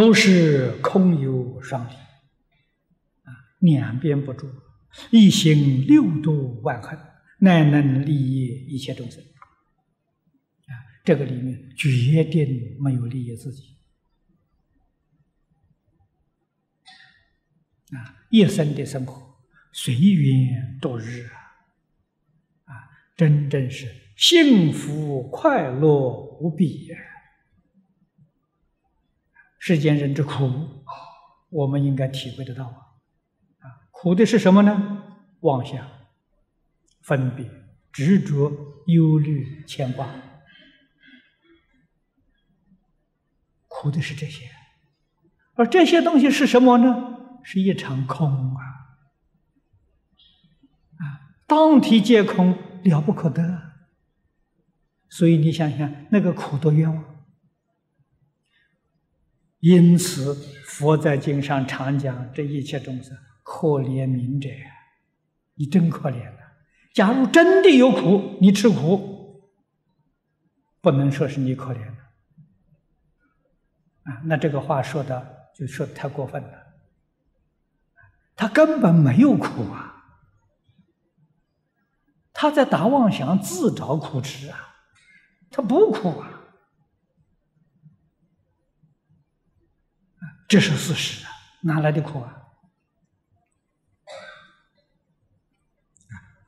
若是空有双利，啊，两边不住，一心六度万恨，乃能利益一切众生。啊，这个里面决定没有利益自己。啊，一生的生活随缘度日啊，啊，真正是幸福快乐无比呀。世间人之苦，我们应该体会得到啊！苦的是什么呢？妄想、分别、执着、忧虑、牵挂，苦的是这些。而这些东西是什么呢？是一场空啊！啊，当体皆空，了不可得。所以你想想，那个苦多冤枉！因此，佛在经上常讲：这一切众生可怜悯者，你真可怜了。假如真的有苦，你吃苦，不能说是你可怜了。啊，那这个话说的就说的太过分了。他根本没有苦啊，他在打妄想，自找苦吃啊，他不苦啊。这是事实啊，哪来的苦啊？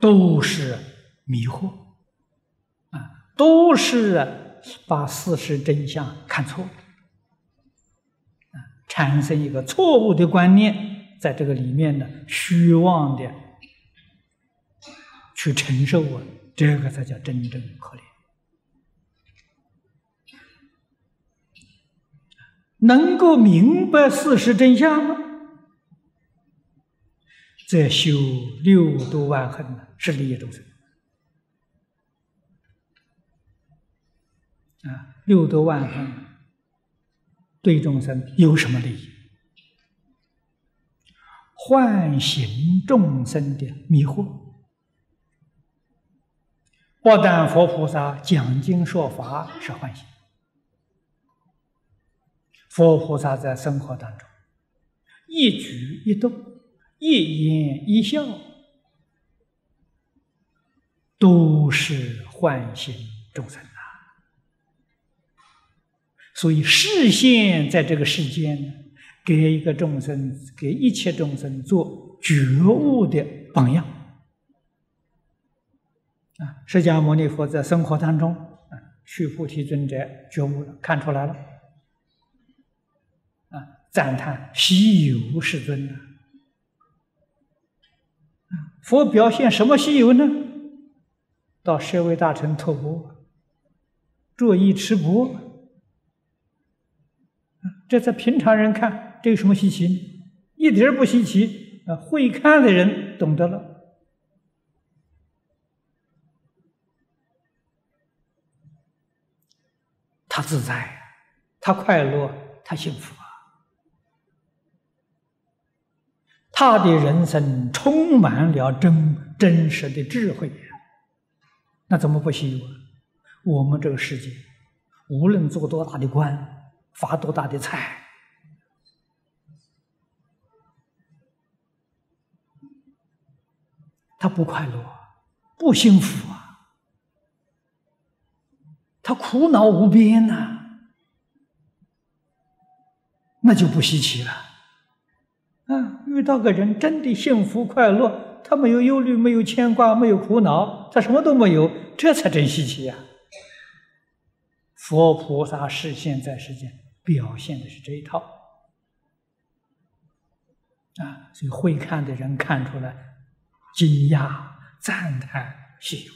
都是迷惑啊，都是把事实真相看错，啊，产生一个错误的观念，在这个里面呢，虚妄的去承受啊，这个才叫真正的可怜。能够明白事实真相吗？在修六度万恨呢，是利益众生啊！六度万恨对众生有什么利益？唤醒众生的迷惑。不但佛菩萨讲经说法是唤醒。佛菩萨在生活当中，一举一动、一言一笑，都是唤醒众生啊。所以，视线在这个世间，给一个众生，给一切众生做觉悟的榜样啊。释迦牟尼佛在生活当中，啊，须菩提尊者觉悟了，看出来了。赞叹西游世尊呢？佛表现什么西游呢？到舍卫大臣托钵，坐衣持钵。这在平常人看，这有什么稀奇？一点不稀奇。啊，会看的人懂得了。他自在，他快乐，他幸福。他的人生充满了真真实的智慧，那怎么不行？我们这个世界，无论做多大的官，发多大的财，他不快乐，不幸福啊，他苦恼无边呐，那就不稀奇了。啊，遇到个人真的幸福快乐，他没有忧虑，没有牵挂，没有苦恼，他什么都没有，这才真稀奇呀！佛菩萨示现在世间，表现的是这一套啊，所以会看的人看出来，惊讶、赞叹、喜有，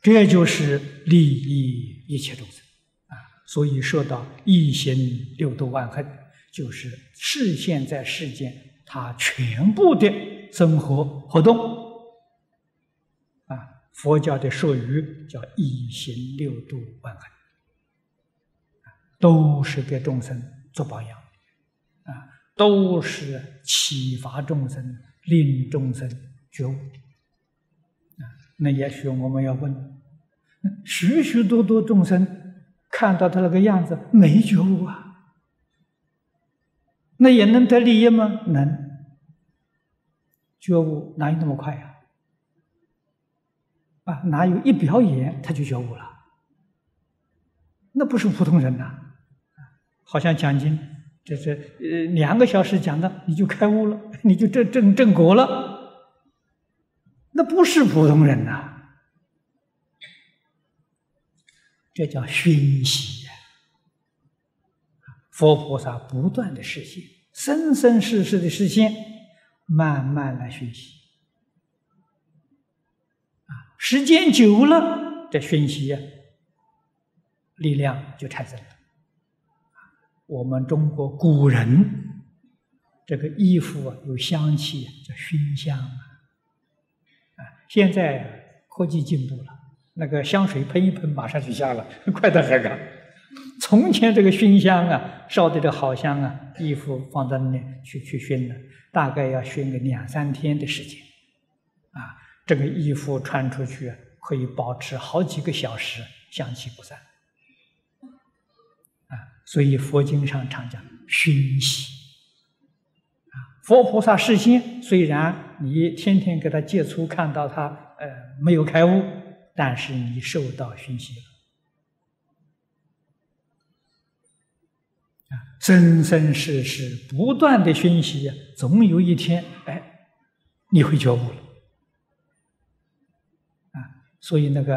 这就是利益一切众生。所以说到一心六度万恨，就是视现在世间他全部的生活活动，啊，佛教的术语叫一心六度万恨，都是给众生做榜样，啊，都是启发众生、令众生觉悟，啊，那也许我们要问，许许多多众生看到他那个样子没觉悟啊，那也能得利益吗？能。觉悟哪有那么快呀？啊，哪有一表演他就觉悟了？那不是普通人呐！好像讲经，这是呃两个小时讲的，你就开悟了，你就正正正果了，那不是普通人呐！这叫熏习呀！佛菩萨不断的实现，生生世世的实现，慢慢来熏习。啊，时间久了，这熏习呀。力量就产生了。我们中国古人这个衣服啊，有香气，叫熏香啊。啊，现在科技进步了，那个香水喷一喷，马上就香了，快得很啊。从前这个熏香啊，烧的这好香啊，衣服放在那里去去熏呢，大概要熏个两三天的时间。啊，这个衣服穿出去可以保持好几个小时，香气不散。啊所以佛经上常讲熏习啊，佛菩萨示现，虽然你天天给他接触，看到他呃没有开悟，但是你受到熏习了啊，生生世世不断的熏习，总有一天哎你会觉悟了啊，所以那个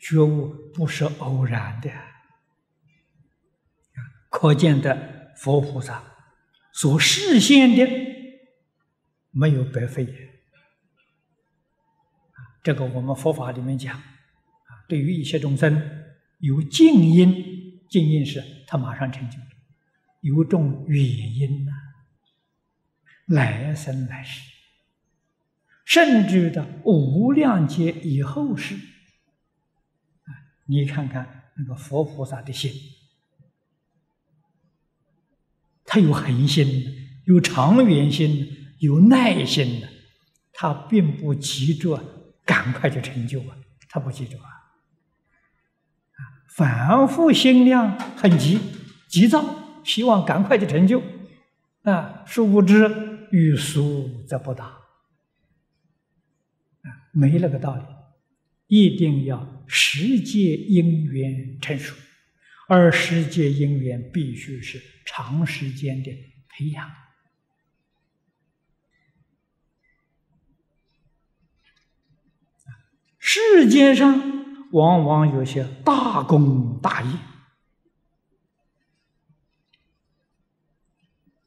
觉悟不是偶然的。可见的佛菩萨所示现的没有白费。这个我们佛法里面讲啊，对于一切众生有静因，静因是他马上成就；有种远因呐，来生来世，甚至的无量劫以后世啊，你看看那个佛菩萨的心。他有恒心，有长远心，有耐心的，他并不急着赶快就成就啊，他不急着啊，反复心量很急，急躁，希望赶快就成就，啊，殊不知欲速则不达，啊，没那个道理，一定要时界因缘成熟。而世界因缘必须是长时间的培养。世界上往往有些大功大业，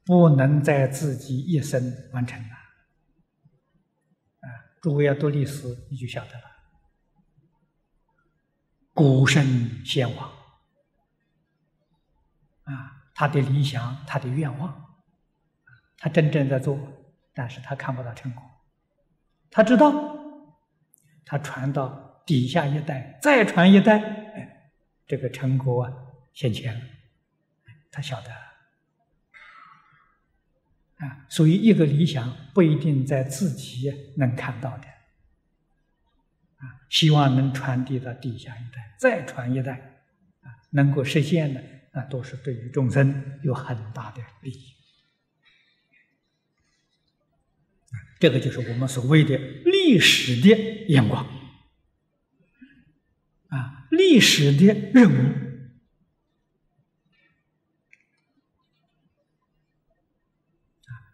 不能在自己一生完成的。啊，诸位要读历史，你就晓得了。古圣先王。啊，他的理想，他的愿望，他真正在做，但是他看不到成果。他知道，他传到底下一代，再传一代，这个成果啊现前了，他晓得。啊，所以一个理想不一定在自己能看到的，啊，希望能传递到底下一代，再传一代，啊，能够实现的。那都是对于众生有很大的利益，这个就是我们所谓的历史的眼光，啊，历史的任务，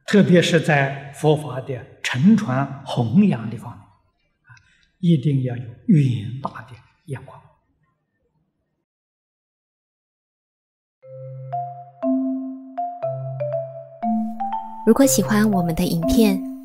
特别是在佛法的承传弘扬的方面，一定要有远大的眼光。如果喜欢我们的影片，